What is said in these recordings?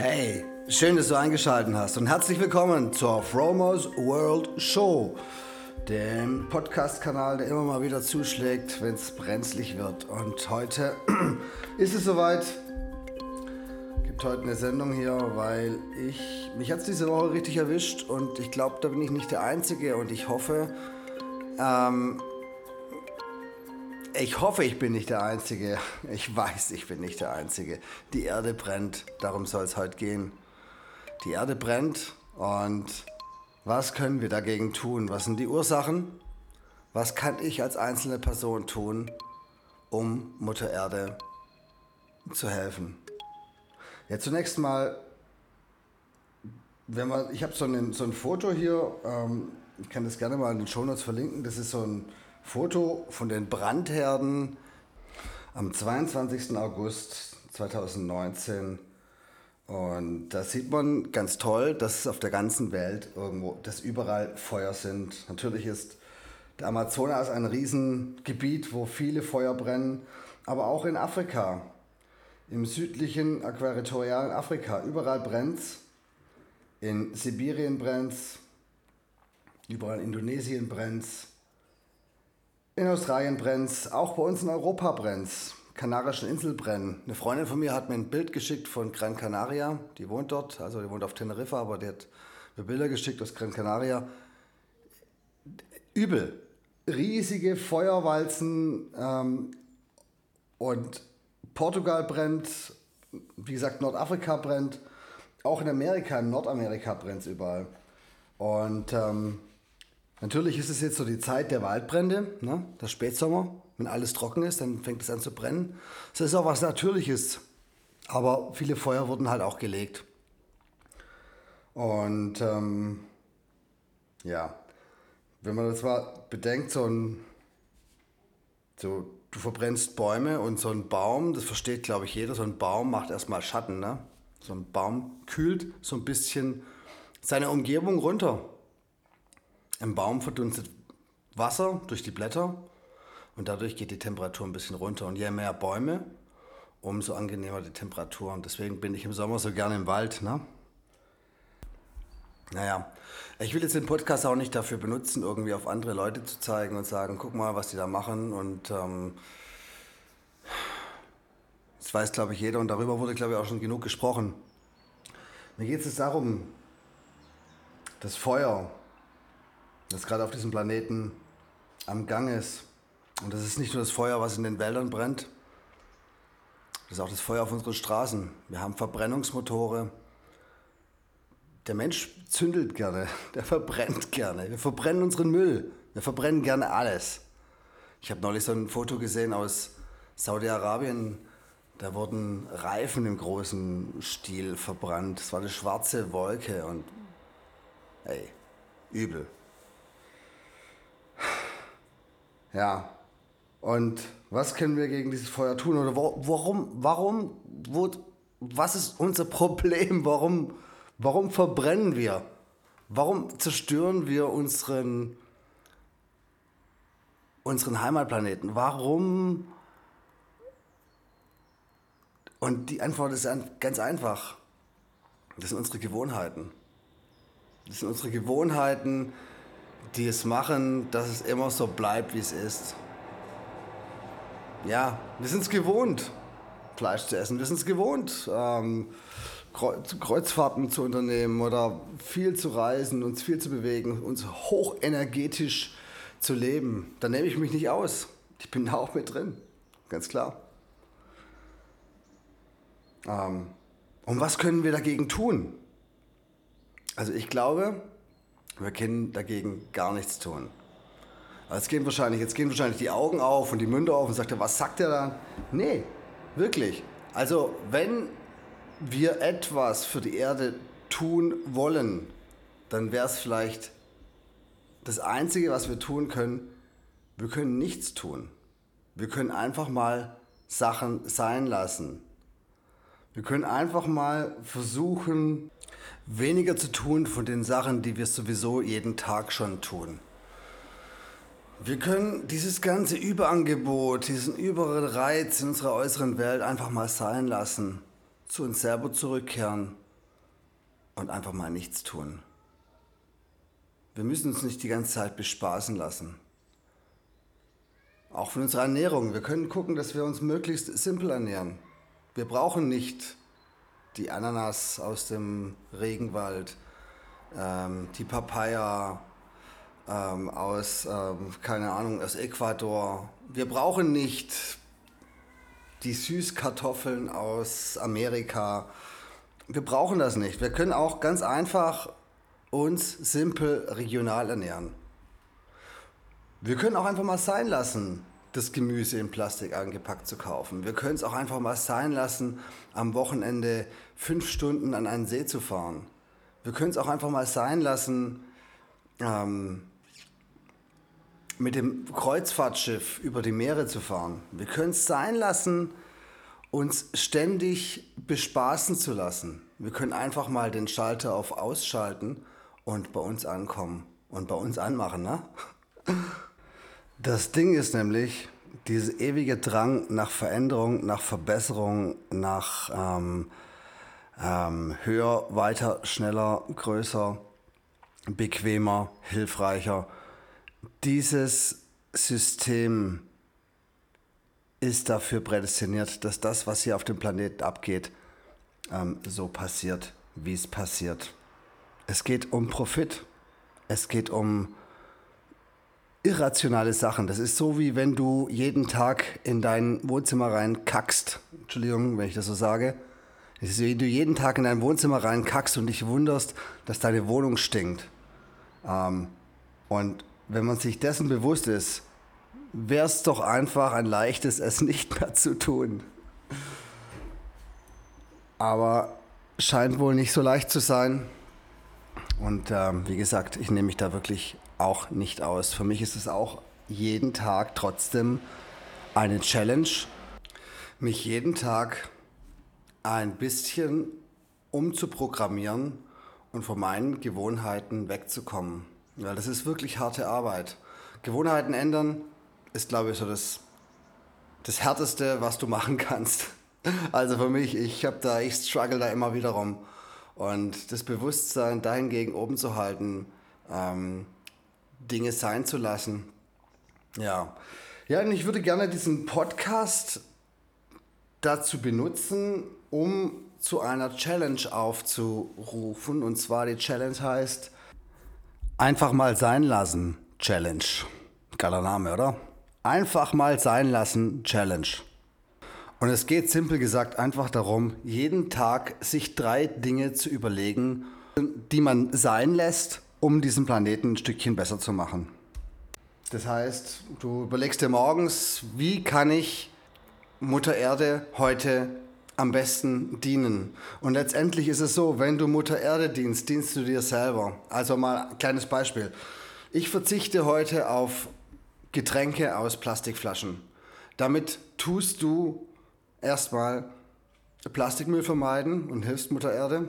Hey, schön, dass du eingeschaltet hast und herzlich willkommen zur Fromos World Show, dem Podcast-Kanal, der immer mal wieder zuschlägt, wenn es brenzlig wird. Und heute ist es soweit. Gibt heute eine Sendung hier, weil ich mich hat diese Woche richtig erwischt und ich glaube, da bin ich nicht der Einzige und ich hoffe, ähm, ich hoffe, ich bin nicht der Einzige. Ich weiß, ich bin nicht der Einzige. Die Erde brennt. Darum soll es heute gehen. Die Erde brennt und was können wir dagegen tun? Was sind die Ursachen? Was kann ich als einzelne Person tun, um Mutter Erde zu helfen? Ja, zunächst mal, wenn man, ich habe so, so ein Foto hier, ähm, ich kann das gerne mal in den Show Notes verlinken. Das ist so ein Foto von den Brandherden am 22. August 2019. Und da sieht man ganz toll, dass auf der ganzen Welt irgendwo, dass überall Feuer sind. Natürlich ist der Amazonas ein Riesengebiet, wo viele Feuer brennen, aber auch in Afrika, im südlichen äquatorialen Afrika, überall brennt In Sibirien brennt überall in Indonesien brennt in Australien brennt auch bei uns in Europa brennt Kanarischen Insel brennen. Eine Freundin von mir hat mir ein Bild geschickt von Gran Canaria. Die wohnt dort, also die wohnt auf Teneriffa, aber die hat mir Bilder geschickt aus Gran Canaria. Übel. Riesige Feuerwalzen ähm, und Portugal brennt, wie gesagt, Nordafrika brennt, auch in Amerika, in Nordamerika brennt es überall. Und ähm, Natürlich ist es jetzt so die Zeit der Waldbrände, ne? der Spätsommer. Wenn alles trocken ist, dann fängt es an zu brennen. Das ist auch was Natürliches. Aber viele Feuer wurden halt auch gelegt. Und ähm, ja, wenn man das mal bedenkt, so ein, so, du verbrennst Bäume und so ein Baum, das versteht glaube ich jeder, so ein Baum macht erstmal Schatten. Ne? So ein Baum kühlt so ein bisschen seine Umgebung runter. Im Baum verdunstet Wasser durch die Blätter und dadurch geht die Temperatur ein bisschen runter. Und je mehr Bäume, umso angenehmer die Temperatur. Und deswegen bin ich im Sommer so gerne im Wald. Ne? Naja, ich will jetzt den Podcast auch nicht dafür benutzen, irgendwie auf andere Leute zu zeigen und sagen, guck mal, was die da machen. Und ähm, das weiß, glaube ich, jeder und darüber wurde, glaube ich, auch schon genug gesprochen. Mir geht es darum, das Feuer, das gerade auf diesem Planeten am Gang ist. Und das ist nicht nur das Feuer, was in den Wäldern brennt, das ist auch das Feuer auf unseren Straßen. Wir haben Verbrennungsmotore. Der Mensch zündelt gerne, der verbrennt gerne. Wir verbrennen unseren Müll, wir verbrennen gerne alles. Ich habe neulich so ein Foto gesehen aus Saudi-Arabien. Da wurden Reifen im großen Stil verbrannt. Es war eine schwarze Wolke und ey, übel. Ja. Und was können wir gegen dieses Feuer tun? Oder warum, warum, wo, was ist unser Problem? Warum, warum verbrennen wir? Warum zerstören wir unseren, unseren Heimatplaneten? Warum? Und die Antwort ist ganz einfach. Das sind unsere Gewohnheiten. Das sind unsere Gewohnheiten, die es machen, dass es immer so bleibt, wie es ist. Ja, wir sind es gewohnt, Fleisch zu essen. Wir sind es gewohnt, ähm, Kreuzfahrten zu unternehmen oder viel zu reisen, uns viel zu bewegen, uns hochenergetisch zu leben. Da nehme ich mich nicht aus. Ich bin da auch mit drin, ganz klar. Ähm, und was können wir dagegen tun? Also ich glaube, wir können dagegen gar nichts tun. Jetzt gehen, wahrscheinlich, jetzt gehen wahrscheinlich die Augen auf und die Münder auf und sagt er, was sagt er da? Nee, wirklich. Also wenn wir etwas für die Erde tun wollen, dann wäre es vielleicht das Einzige, was wir tun können, wir können nichts tun. Wir können einfach mal Sachen sein lassen. Wir können einfach mal versuchen, weniger zu tun von den Sachen, die wir sowieso jeden Tag schon tun. Wir können dieses ganze Überangebot, diesen Überreiz in unserer äußeren Welt einfach mal sein lassen, zu uns selber zurückkehren und einfach mal nichts tun. Wir müssen uns nicht die ganze Zeit bespaßen lassen. Auch von unserer Ernährung. Wir können gucken, dass wir uns möglichst simpel ernähren. Wir brauchen nicht die Ananas aus dem Regenwald, ähm, die Papaya ähm, aus, ähm, keine Ahnung, aus Ecuador. Wir brauchen nicht die Süßkartoffeln aus Amerika. Wir brauchen das nicht. Wir können auch ganz einfach uns simpel regional ernähren. Wir können auch einfach mal sein lassen, das Gemüse in Plastik angepackt zu kaufen. Wir können es auch einfach mal sein lassen, am Wochenende fünf Stunden an einen See zu fahren. Wir können es auch einfach mal sein lassen, ähm, mit dem Kreuzfahrtschiff über die Meere zu fahren. Wir können es sein lassen, uns ständig bespaßen zu lassen. Wir können einfach mal den Schalter auf Ausschalten und bei uns ankommen und bei uns anmachen. Ne? Das Ding ist nämlich, dieser ewige Drang nach Veränderung, nach Verbesserung, nach ähm, ähm, höher, weiter, schneller, größer, bequemer, hilfreicher. Dieses System ist dafür prädestiniert, dass das, was hier auf dem Planeten abgeht, ähm, so passiert, wie es passiert. Es geht um Profit. Es geht um irrationale Sachen. Das ist so, wie wenn du jeden Tag in dein Wohnzimmer rein kackst. Entschuldigung, wenn ich das so sage. Es ist, wie du jeden Tag in dein Wohnzimmer rein kackst und dich wunderst, dass deine Wohnung stinkt. Ähm, und wenn man sich dessen bewusst ist, wäre es doch einfach ein leichtes, es nicht mehr zu tun. Aber scheint wohl nicht so leicht zu sein. Und ähm, wie gesagt, ich nehme mich da wirklich auch nicht aus. Für mich ist es auch jeden Tag trotzdem eine Challenge, mich jeden Tag ein bisschen umzuprogrammieren und von meinen Gewohnheiten wegzukommen. Weil das ist wirklich harte Arbeit. Gewohnheiten ändern ist, glaube ich, so das, das Härteste, was du machen kannst. Also für mich, ich habe da, ich struggle da immer wieder rum. Und das Bewusstsein dahingegen oben zu halten, ähm, Dinge sein zu lassen. Ja. Ja, und ich würde gerne diesen Podcast dazu benutzen, um zu einer Challenge aufzurufen. Und zwar die Challenge heißt Einfach mal sein lassen Challenge. Geiler Name, oder? Einfach mal sein lassen Challenge. Und es geht simpel gesagt einfach darum, jeden Tag sich drei Dinge zu überlegen, die man sein lässt, um diesen Planeten ein Stückchen besser zu machen. Das heißt, du überlegst dir morgens, wie kann ich Mutter Erde heute am besten dienen. Und letztendlich ist es so, wenn du Mutter Erde dienst, dienst du dir selber. Also mal ein kleines Beispiel. Ich verzichte heute auf Getränke aus Plastikflaschen. Damit tust du erstmal Plastikmüll vermeiden und hilfst Mutter Erde.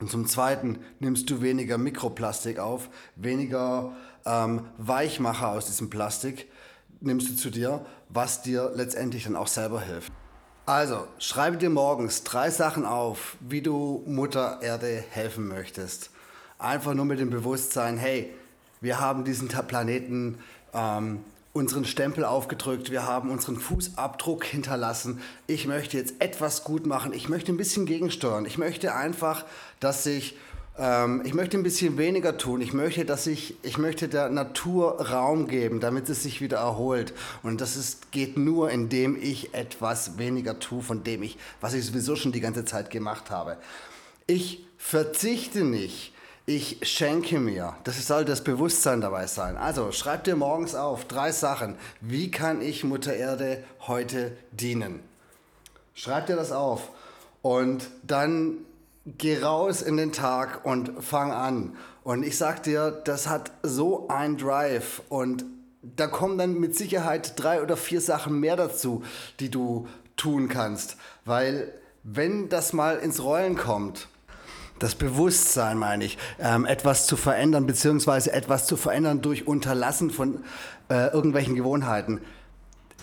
Und zum Zweiten nimmst du weniger Mikroplastik auf, weniger ähm, Weichmacher aus diesem Plastik nimmst du zu dir, was dir letztendlich dann auch selber hilft. Also, schreibe dir morgens drei Sachen auf, wie du Mutter Erde helfen möchtest. Einfach nur mit dem Bewusstsein, hey, wir haben diesen Planeten ähm, unseren Stempel aufgedrückt, wir haben unseren Fußabdruck hinterlassen. Ich möchte jetzt etwas gut machen, ich möchte ein bisschen gegensteuern. Ich möchte einfach, dass sich ähm, ich möchte ein bisschen weniger tun. Ich möchte, dass ich, ich möchte der Natur Raum geben, damit es sich wieder erholt. Und das ist, geht nur, indem ich etwas weniger tue, von dem ich, was ich sowieso schon die ganze Zeit gemacht habe. Ich verzichte nicht ich schenke mir. Das soll das Bewusstsein dabei sein. Also schreib dir morgens auf drei Sachen. Wie kann ich Mutter Erde heute dienen? Schreib dir das auf und dann geh raus in den Tag und fang an. Und ich sag dir, das hat so ein Drive und da kommen dann mit Sicherheit drei oder vier Sachen mehr dazu, die du tun kannst. Weil wenn das mal ins Rollen kommt, das Bewusstsein, meine ich, ähm, etwas zu verändern, beziehungsweise etwas zu verändern durch Unterlassen von äh, irgendwelchen Gewohnheiten.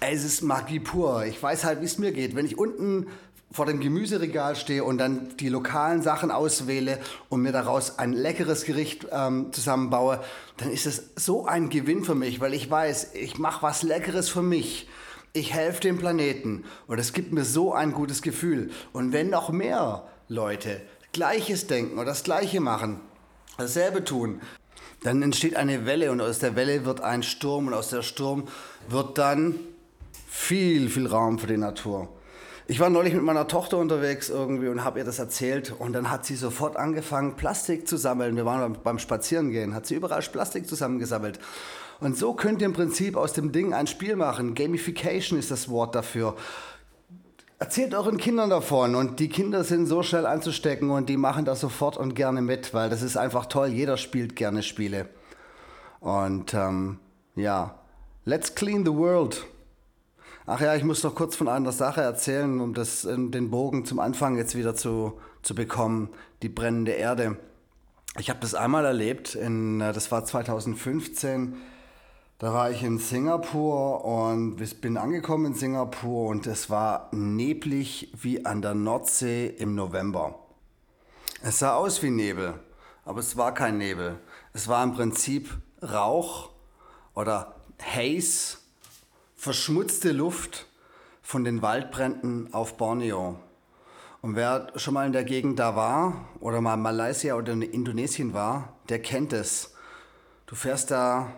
Es ist Magie pur. Ich weiß halt, wie es mir geht. Wenn ich unten vor dem Gemüseregal stehe und dann die lokalen Sachen auswähle und mir daraus ein leckeres Gericht ähm, zusammenbaue, dann ist es so ein Gewinn für mich, weil ich weiß, ich mache was Leckeres für mich. Ich helfe dem Planeten und es gibt mir so ein gutes Gefühl. Und wenn noch mehr Leute Gleiches denken oder das Gleiche machen, dasselbe tun, dann entsteht eine Welle und aus der Welle wird ein Sturm und aus der Sturm wird dann viel, viel Raum für die Natur. Ich war neulich mit meiner Tochter unterwegs irgendwie und habe ihr das erzählt und dann hat sie sofort angefangen, Plastik zu sammeln. Wir waren beim Spazierengehen, hat sie überall Plastik zusammengesammelt. Und so könnt ihr im Prinzip aus dem Ding ein Spiel machen. Gamification ist das Wort dafür. Erzählt euren Kindern davon und die Kinder sind so schnell anzustecken und die machen das sofort und gerne mit, weil das ist einfach toll. Jeder spielt gerne Spiele. Und ähm, ja, let's clean the world. Ach ja, ich muss noch kurz von einer Sache erzählen, um das, den Bogen zum Anfang jetzt wieder zu, zu bekommen. Die brennende Erde. Ich habe das einmal erlebt, in, äh, das war 2015. Da war ich in Singapur und bin angekommen in Singapur und es war neblig wie an der Nordsee im November. Es sah aus wie Nebel, aber es war kein Nebel. Es war im Prinzip Rauch oder Haze verschmutzte Luft von den Waldbränden auf Borneo. Und wer schon mal in der Gegend da war oder mal in Malaysia oder in Indonesien war, der kennt es. Du fährst da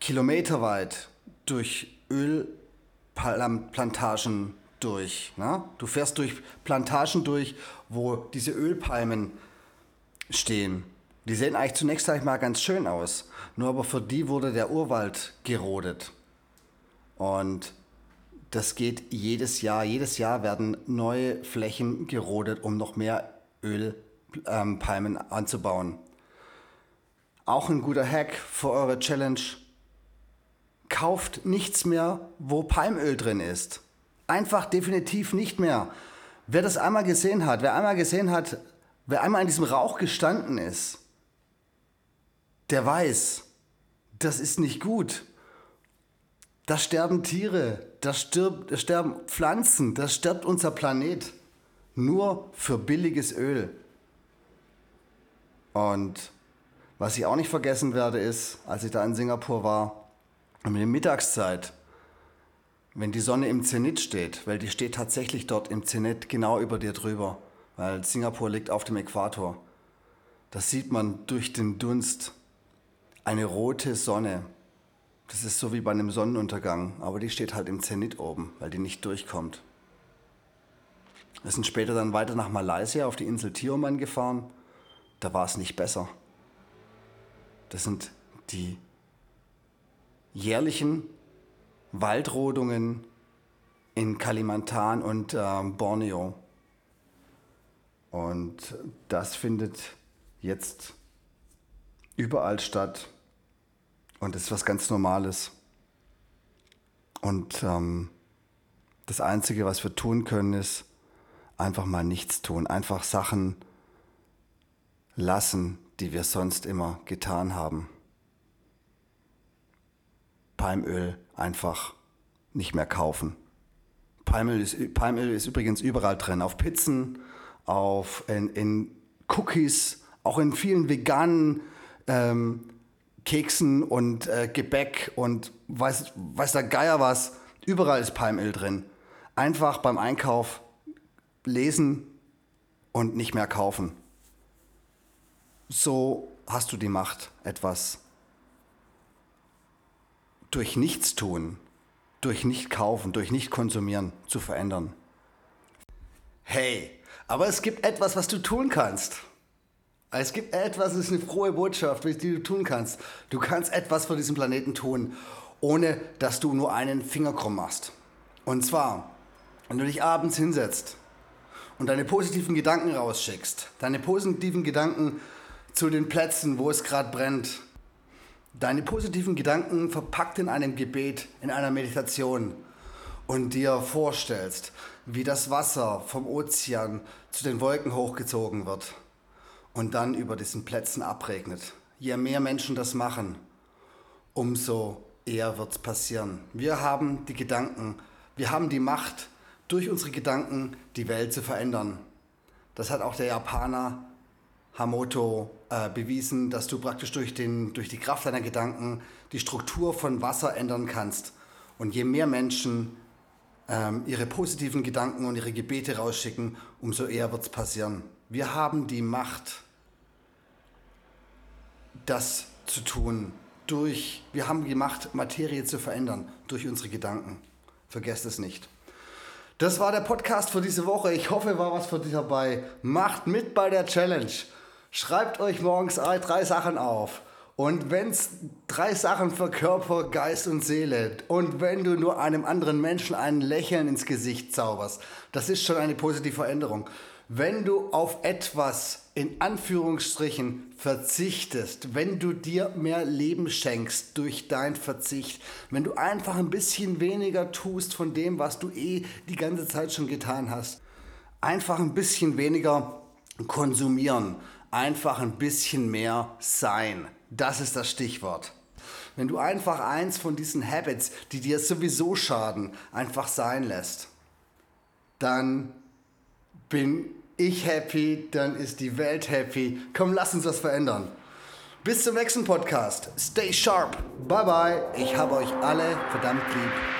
kilometerweit durch Ölplantagen durch. Ne? Du fährst durch Plantagen durch, wo diese Ölpalmen stehen. Die sehen eigentlich zunächst mal ganz schön aus. Nur aber für die wurde der Urwald gerodet. Und das geht jedes Jahr. Jedes Jahr werden neue Flächen gerodet, um noch mehr Ölpalmen ähm, anzubauen. Auch ein guter Hack für eure Challenge. Kauft nichts mehr, wo Palmöl drin ist. Einfach definitiv nicht mehr. Wer das einmal gesehen hat, wer einmal gesehen hat, wer einmal in diesem Rauch gestanden ist, der weiß, das ist nicht gut. Da sterben Tiere, da, stirbt, da sterben Pflanzen, da stirbt unser Planet. Nur für billiges Öl. Und was ich auch nicht vergessen werde, ist, als ich da in Singapur war, um die Mittagszeit, wenn die Sonne im Zenit steht, weil die steht tatsächlich dort im Zenit genau über dir drüber, weil Singapur liegt auf dem Äquator. Da sieht man durch den Dunst eine rote Sonne. Das ist so wie bei einem Sonnenuntergang, aber die steht halt im Zenit oben, weil die nicht durchkommt. Wir sind später dann weiter nach Malaysia auf die Insel Tioman gefahren. Da war es nicht besser. Das sind die jährlichen Waldrodungen in Kalimantan und äh, Borneo. Und das findet jetzt überall statt. Und ist was ganz Normales. Und ähm, das Einzige, was wir tun können, ist einfach mal nichts tun. Einfach Sachen lassen, die wir sonst immer getan haben. Palmöl einfach nicht mehr kaufen. Palmöl ist, Palmöl ist übrigens überall drin. Auf Pizzen, auf, in, in Cookies, auch in vielen veganen ähm, Keksen und äh, Gebäck und weiß, weiß der Geier was. Überall ist Palmöl drin. Einfach beim Einkauf lesen und nicht mehr kaufen. So hast du die Macht, etwas durch nichts tun, durch nicht kaufen, durch nicht konsumieren zu verändern. Hey, aber es gibt etwas, was du tun kannst. Es gibt etwas, das ist eine frohe Botschaft, die du tun kannst. Du kannst etwas für diesen Planeten tun, ohne dass du nur einen Finger krumm machst. Und zwar, wenn du dich abends hinsetzt und deine positiven Gedanken rausschickst, deine positiven Gedanken zu den Plätzen, wo es gerade brennt, deine positiven Gedanken verpackt in einem Gebet, in einer Meditation und dir vorstellst, wie das Wasser vom Ozean zu den Wolken hochgezogen wird und dann über diesen Plätzen abregnet. Je mehr Menschen das machen, umso eher wird es passieren. Wir haben die Gedanken, wir haben die Macht, durch unsere Gedanken die Welt zu verändern. Das hat auch der Japaner Hamoto äh, bewiesen, dass du praktisch durch, den, durch die Kraft deiner Gedanken die Struktur von Wasser ändern kannst. Und je mehr Menschen ähm, ihre positiven Gedanken und ihre Gebete rausschicken, umso eher wird es passieren. Wir haben die Macht, das zu tun. Durch, wir haben die Macht, Materie zu verändern durch unsere Gedanken. Vergesst es nicht. Das war der Podcast für diese Woche. Ich hoffe, war was für dich dabei. Macht mit bei der Challenge. Schreibt euch morgens drei Sachen auf. Und wenn es drei Sachen für Körper, Geist und Seele und wenn du nur einem anderen Menschen ein Lächeln ins Gesicht zauberst, das ist schon eine positive Veränderung. Wenn du auf etwas in Anführungsstrichen verzichtest, wenn du dir mehr Leben schenkst durch dein Verzicht, wenn du einfach ein bisschen weniger tust von dem, was du eh die ganze Zeit schon getan hast, einfach ein bisschen weniger konsumieren, einfach ein bisschen mehr sein. Das ist das Stichwort. Wenn du einfach eins von diesen Habits, die dir sowieso schaden, einfach sein lässt, dann bin ich happy, dann ist die Welt happy. Komm, lass uns was verändern. Bis zum nächsten Podcast. Stay sharp. Bye bye. Ich habe euch alle verdammt lieb.